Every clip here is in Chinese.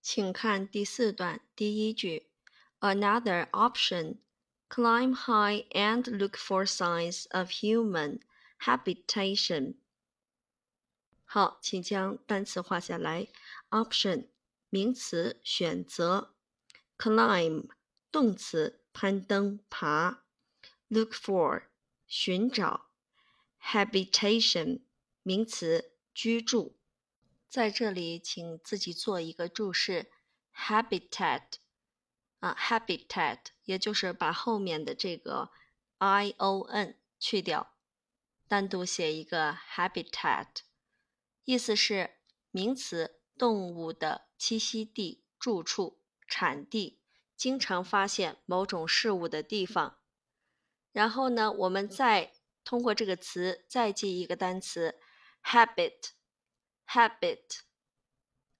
请看第四段第一句：Another option, climb high and look for signs of human habitation. 好，请将单词画下来。Option 名词，选择。Climb 动词，攀登、爬。Look for 寻找。Habitation 名词，居住。 在这里，请自己做一个注释：habitat 啊，habitat，也就是把后面的这个 i o n 去掉，单独写一个 habitat，意思是名词，动物的栖息地、住处、产地，经常发现某种事物的地方。然后呢，我们再通过这个词再记一个单词 habit。Habit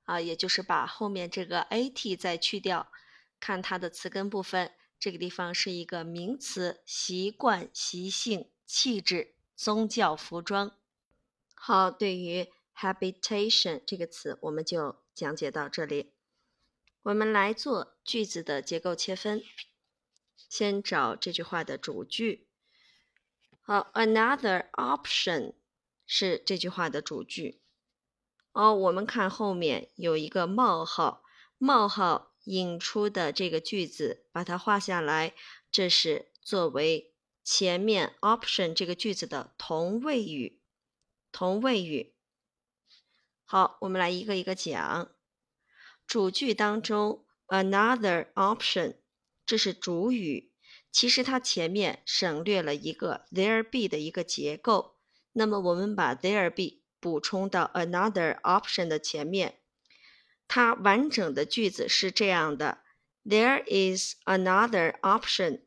啊，也就是把后面这个 at 再去掉，看它的词根部分，这个地方是一个名词，习惯、习性、气质、宗教、服装。好，对于 habitation 这个词，我们就讲解到这里。我们来做句子的结构切分，先找这句话的主句。好，another option 是这句话的主句。哦，我们看后面有一个冒号，冒号引出的这个句子，把它画下来，这是作为前面 option 这个句子的同位语。同位语。好，我们来一个一个讲。主句当中，another option，这是主语，其实它前面省略了一个 there be 的一个结构，那么我们把 there be。补充到 another option 的前面，它完整的句子是这样的：There is another option。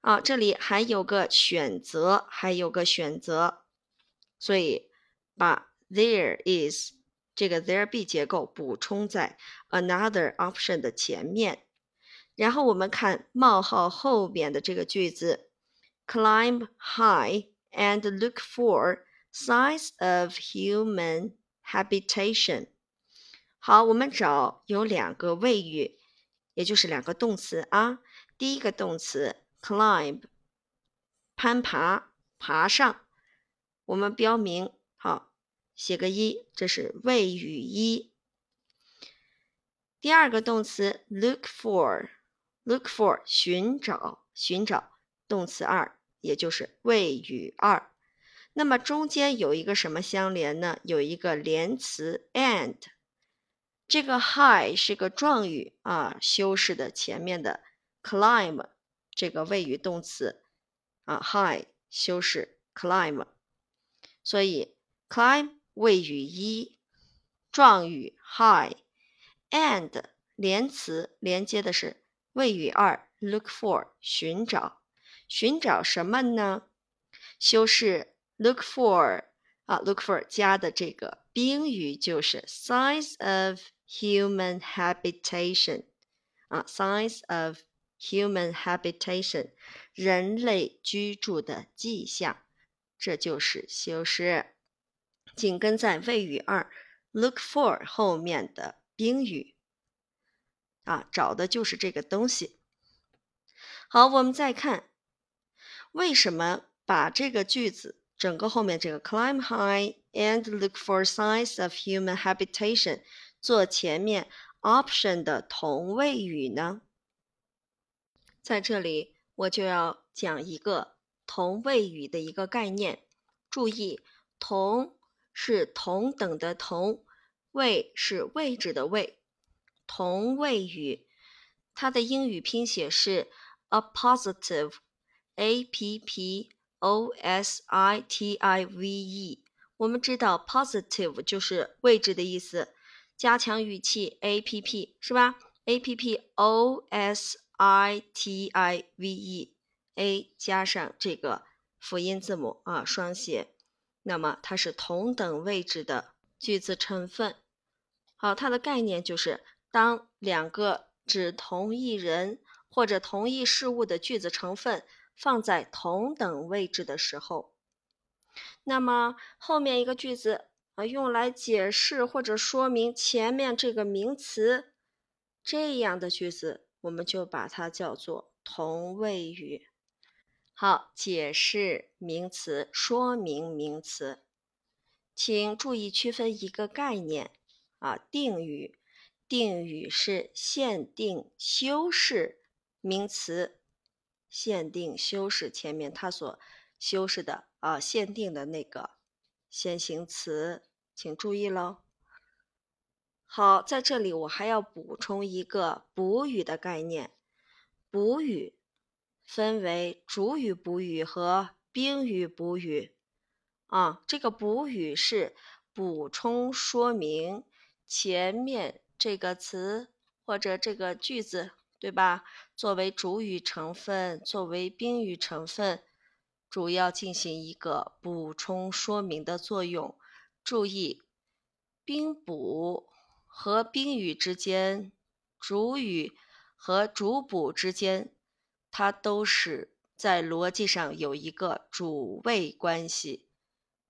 啊，这里还有个选择，还有个选择，所以把 there is 这个 there be 结构补充在 another option 的前面。然后我们看冒号后边的这个句子：Climb high and look for。Size of human habitation。好，我们找有两个谓语，也就是两个动词啊。第一个动词 climb，攀爬、爬上。我们标明好，写个一，这是谓语一。第二个动词 look for，look for 寻找、寻找，动词二，也就是谓语二。那么中间有一个什么相连呢？有一个连词 and，这个 high 是个状语啊，修饰的前面的 climb 这个谓语动词啊，high 修饰 climb，所以 climb 谓语一，状语 high，and 连词连接的是谓语二 look for 寻找，寻找什么呢？修饰。Look for 啊，look for 加的这个宾语就是 signs of human habitation 啊，signs of human habitation 人类居住的迹象，这就是修饰紧跟在谓语二 look for 后面的宾语啊，找的就是这个东西。好，我们再看为什么把这个句子。整个后面这个 climb high and look for signs of human habitation 做前面 option 的同位语呢？在这里我就要讲一个同位语的一个概念。注意，同是同等的同，位是位置的位。同位语，它的英语拼写是 a positive app。O s i t i v e，我们知道 positive 就是位置的意思，加强语气 a p p 是吧？a p p o s i t i v e，a 加上这个辅音字母啊，双写，那么它是同等位置的句子成分。好，它的概念就是当两个指同一人或者同一事物的句子成分。放在同等位置的时候，那么后面一个句子啊，用来解释或者说明前面这个名词，这样的句子我们就把它叫做同位语。好，解释名词，说明名词，请注意区分一个概念啊，定语。定语是限定修饰名词，限定修饰前面它所修饰的啊，限定的那个先行词，请注意喽。好，在这里我还要补充一个补语的概念。补语分为主语补语和宾语补语啊，这个补语是补充说明前面。这个词或者这个句子，对吧？作为主语成分，作为宾语成分，主要进行一个补充说明的作用。注意，宾补和宾语之间，主语和主补之间，它都是在逻辑上有一个主谓关系。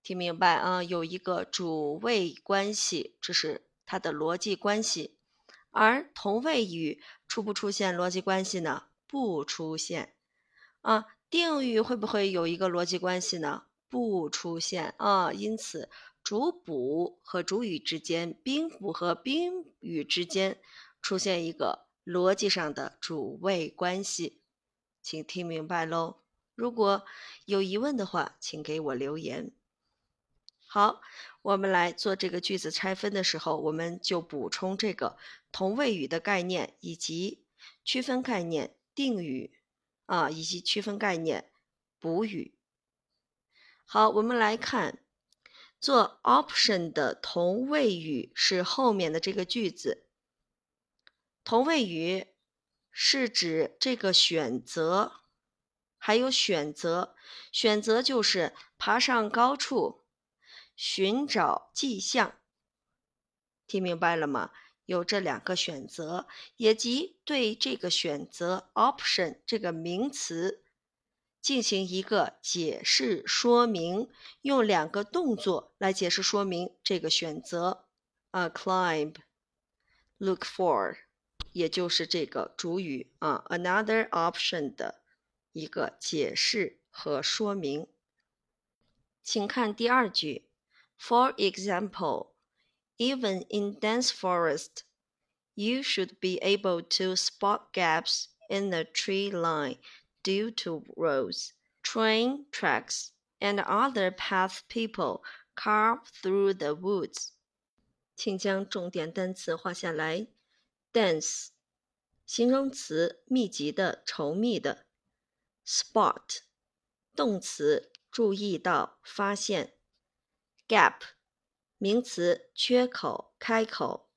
听明白啊？有一个主谓关系，这是。它的逻辑关系，而同位语出不出现逻辑关系呢？不出现啊。定语会不会有一个逻辑关系呢？不出现啊。因此，主补和主语之间，宾补和宾语之间出现一个逻辑上的主谓关系，请听明白喽。如果有疑问的话，请给我留言。好，我们来做这个句子拆分的时候，我们就补充这个同位语的概念，以及区分概念定语啊，以及区分概念补语。好，我们来看做 option 的同位语是后面的这个句子。同位语是指这个选择，还有选择，选择就是爬上高处。寻找迹象，听明白了吗？有这两个选择，也即对这个选择 option 这个名词进行一个解释说明，用两个动作来解释说明这个选择啊，climb，look for，也就是这个主语啊，another option 的一个解释和说明。请看第二句。For example, even in dense forest, you should be able to spot gaps in the tree line due to roads, train tracks, and other paths people carve through the woods. 请将重点单词画下来。dense，形容词，密集的、稠密的。spot，动词，注意到、发现。gap， 名词，缺口、开口。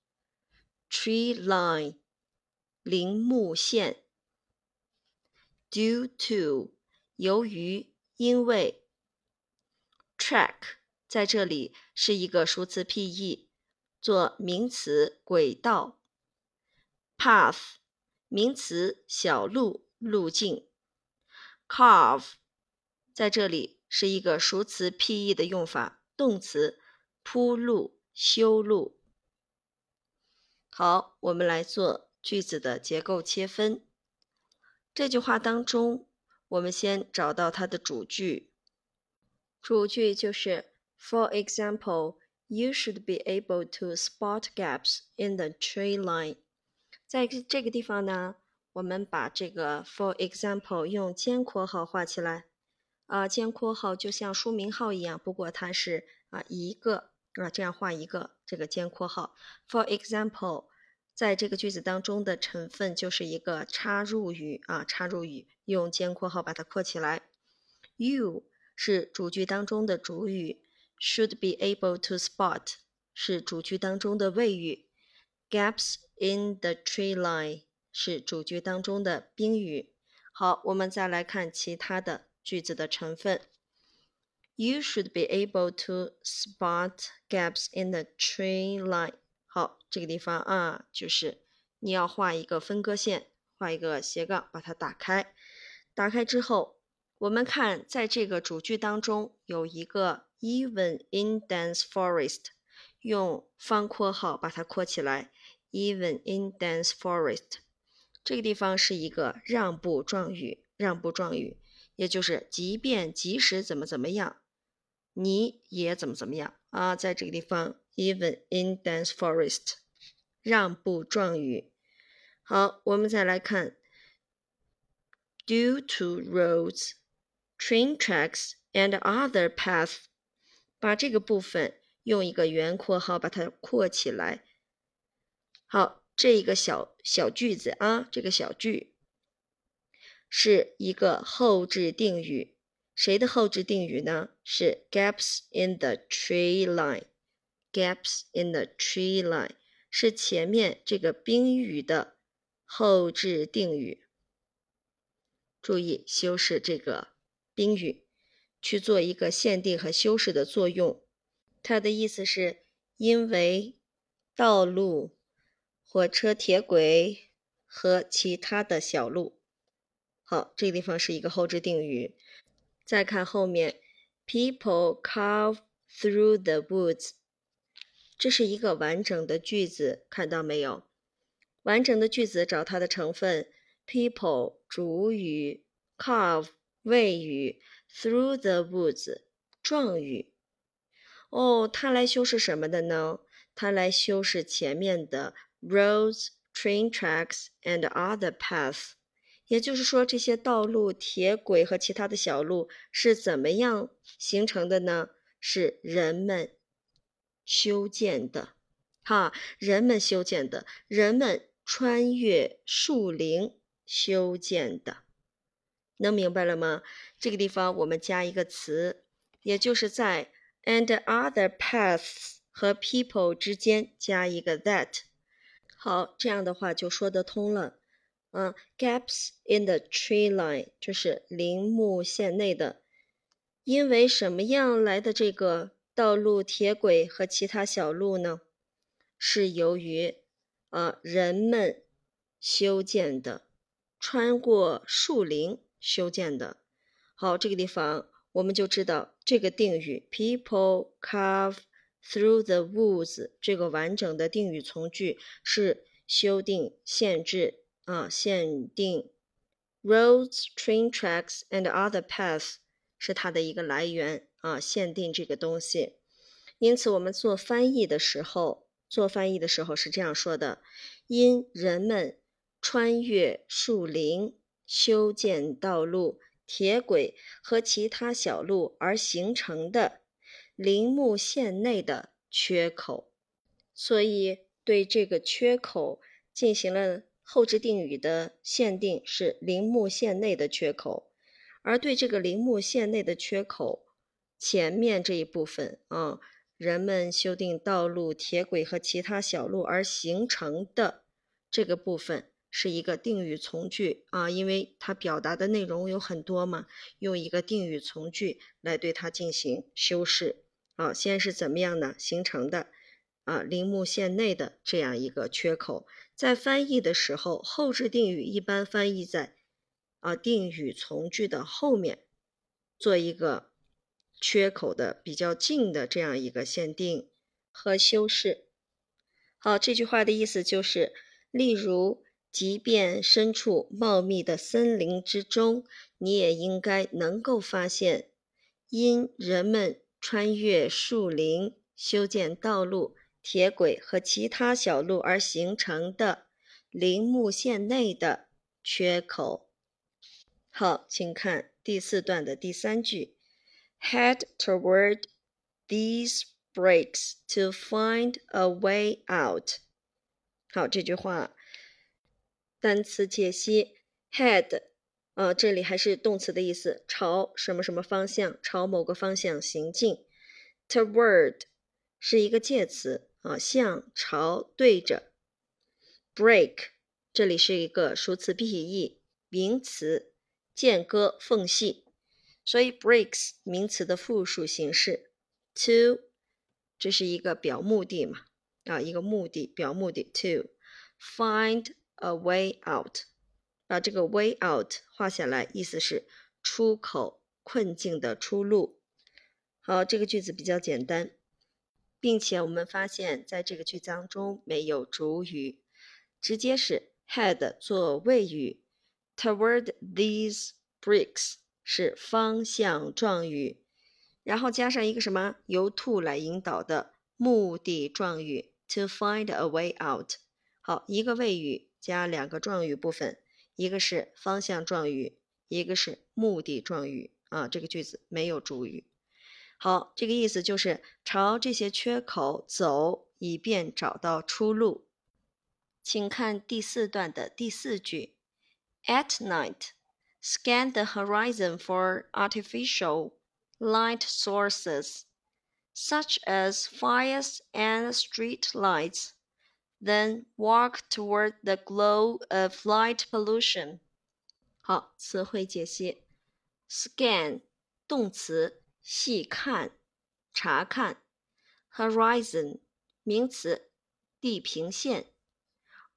tree line，林木线。due to，由于、因为。track，在这里是一个熟词 P-E，做名词，轨道。path，名词，小路、路径。carve，在这里是一个熟词 P-E 的用法。动词铺路、修路。好，我们来做句子的结构切分。这句话当中，我们先找到它的主句。主句就是 For example, you should be able to spot gaps in the tree line。在这个地方呢，我们把这个 For example 用尖括号画起来。啊，尖括号就像书名号一样，不过它是啊一个啊这样画一个这个尖括号。For example，在这个句子当中的成分就是一个插入语啊，插入语用尖括号把它括起来。You 是主句当中的主语，should be able to spot 是主句当中的谓语，gaps in the tree line 是主句当中的宾语。好，我们再来看其他的。句子的成分。You should be able to spot gaps in the tree line。好，这个地方啊，就是你要画一个分割线，画一个斜杠，把它打开。打开之后，我们看在这个主句当中有一个 even in dense forest，用方括号把它括起来。Even in dense forest，这个地方是一个让步状语，让步状语，也就是即便即使怎么怎么样，你也怎么怎么样啊。在这个地方，even in dense forest，让步状语。好，我们再来看，due to roads, train tracks and other paths，把这个部分用一个圆括号把它括起来。好，这一个小小句子啊，这个小句是一个后置定语。谁的后置定语呢？是 gaps in the tree line。gaps in the tree line 是前面这个宾语的后置定语。注意修饰这个宾语，去做一个限定和修饰的作用。它的意思是因为道路。火车、铁轨和其他的小路。好，这个地方是一个后置定语。再看后面，People carve through the woods，这是一个完整的句子，看到没有？完整的句子找它的成分：People 主语，carve 谓语，through the woods 状语。哦，它来修饰什么的呢？它来修饰前面的。roads, train tracks, and other paths，也就是说，这些道路、铁轨和其他的小路是怎么样形成的呢？是人们修建的，哈，人们修建的，人们穿越树林修建的，能明白了吗？这个地方我们加一个词，也就是在 and other paths 和 people 之间加一个 that。好，这样的话就说得通了。嗯，gaps in the tree line 就是林木线内的，因为什么样来的这个道路、铁轨和其他小路呢？是由于啊人们修建的，穿过树林修建的。好，这个地方我们就知道这个定语 people carve。Through the woods 这个完整的定语从句是修订、限制啊，限定。Roads, train tracks and other paths 是它的一个来源啊，限定这个东西。因此，我们做翻译的时候，做翻译的时候是这样说的：因人们穿越树林、修建道路、铁轨和其他小路而形成的。林木线内的缺口，所以对这个缺口进行了后置定语的限定，是林木线内的缺口。而对这个林木线内的缺口前面这一部分啊，人们修订道路、铁轨和其他小路而形成的这个部分，是一个定语从句啊，因为它表达的内容有很多嘛，用一个定语从句来对它进行修饰。啊，先是怎么样呢？形成的啊，林木线内的这样一个缺口，在翻译的时候，后置定语一般翻译在啊定语从句的后面，做一个缺口的比较近的这样一个限定和修饰。好，这句话的意思就是，例如，即便身处茂密的森林之中，你也应该能够发现，因人们。穿越树林、修建道路、铁轨和其他小路而形成的林木线内的缺口。好，请看第四段的第三句：Head toward these breaks to find a way out。好，这句话单词解析：head。啊，这里还是动词的意思，朝什么什么方向，朝某个方向行进。Toward 是一个介词啊，向、朝、对着。Break 这里是一个熟词 be 名词，间隔、缝隙，所以 breaks 名词的复数形式。To 这是一个表目的嘛，啊，一个目的，表目的。To find a way out。把这个 way out 画下来，意思是出口困境的出路。好，这个句子比较简单。并且我们发现在这个句子当中没有主语，直接是 head 做谓语，toward these bricks 是方向状语，然后加上一个什么由 to 来引导的目的状语 to find a way out。好，一个谓语加两个状语部分，一个是方向状语，一个是目的状语啊。这个句子没有主语。好，这个意思就是朝这些缺口走，以便找到出路。请看第四段的第四句：At night, scan the horizon for artificial light sources, such as fires and street lights. Then walk toward the glow of light pollution. 好，词汇解析：scan 动词。 细看、查看。；horizon 名词，地平线。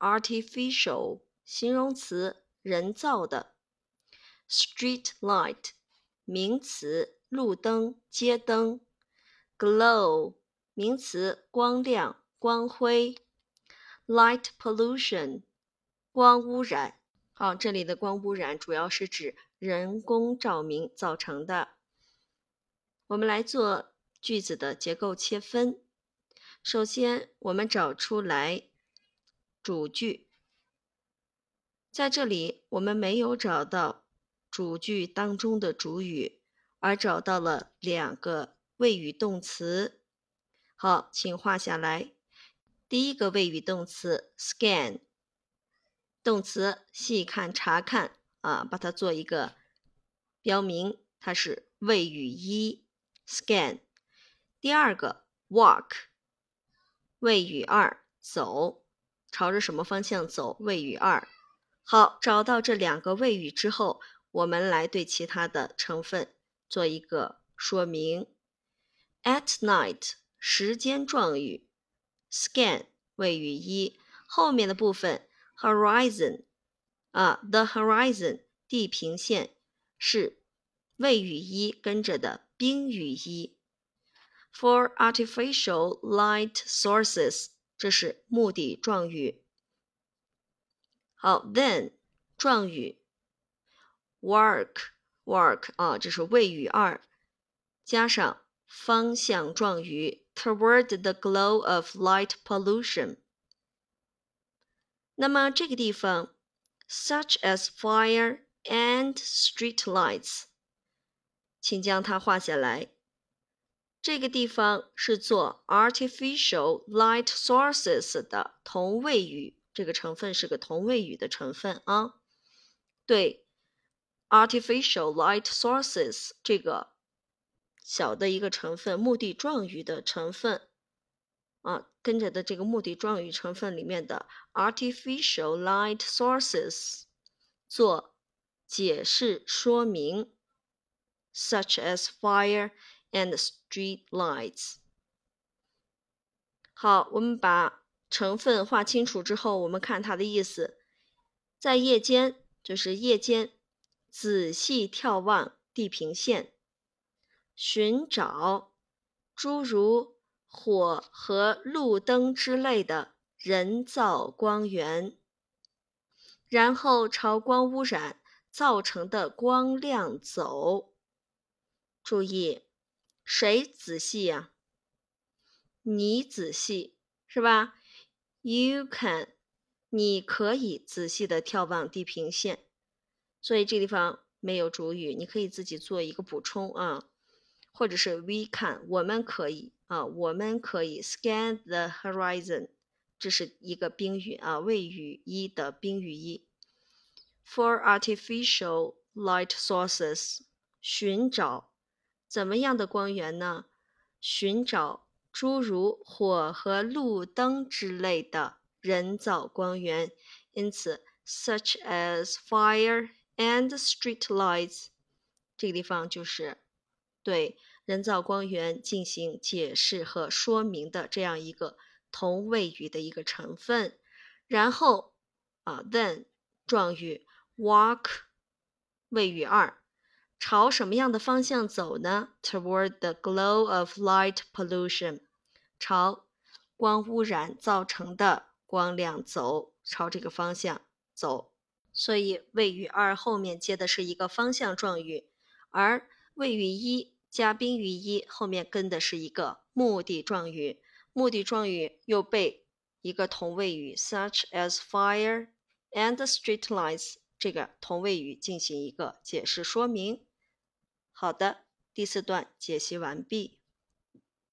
；artificial 形容词，人造的。；street light 名词，路灯、街灯。；glow 名词，光亮、光辉。；light pollution 光污染。好，这里的光污染主要是指人工照明造成的。我们来做句子的结构切分。首先，我们找出来主句，在这里我们没有找到主句当中的主语，而找到了两个谓语动词。好，请画下来。第一个谓语动词 scan，动词细看、查看啊，把它做一个标明，它是谓语一。scan，第二个 walk，谓语二走，朝着什么方向走？谓语二。好，找到这两个谓语之后，我们来对其他的成分做一个说明。At night，时间状语，scan 谓语一，后面的部分 horizon，啊，the horizon 地平线是谓语一跟着的。宾语一，for artificial light sources，这是目的状语。好，then 状语，work work 啊，这是谓语二，加上方向状语 toward the glow of light pollution。那么这个地方，such as fire and street lights。 请将它画下来。这个地方是做 artificial light sources 的同位语，这个成分是个同位语的成分啊。对，artificial light sources 这个小的一个成分，目的状语的成分啊，跟着的这个目的状语成分里面的 artificial light sources 做解释说明。Such as fire and street lights。好，我们把成分画清楚之后，我们看它的意思。在夜间，就是夜间，仔细眺望地平线，寻找诸如火和路灯之类的人造光源，然后朝光污染造成的光亮走。注意，谁仔细呀？你仔细是吧？You can，你可以仔细的眺望地平线。所以这地方没有主语，你可以自己做一个补充啊，或者是 we can，我们可以啊，我们可以 scan the horizon，这是一个宾语啊，谓语一的宾语一。For artificial light sources，寻找。怎么样的光源呢？寻找诸如火和路灯之类的人造光源，因此，such as fire and street lights，这个地方就是对人造光源进行解释和说明的这样一个同位语的一个成分。然后啊，then 状语 walk 谓语二。朝什么样的方向走呢？Toward the glow of light pollution，朝光污染造成的光亮走，朝这个方向走。所以谓语二后面接的是一个方向状语，而谓语一加宾语一后面跟的是一个目的状语，目的状语又被一个同位语 such as fire and streetlights 这个同位语进行一个解释说明。好的，第四段解析完毕。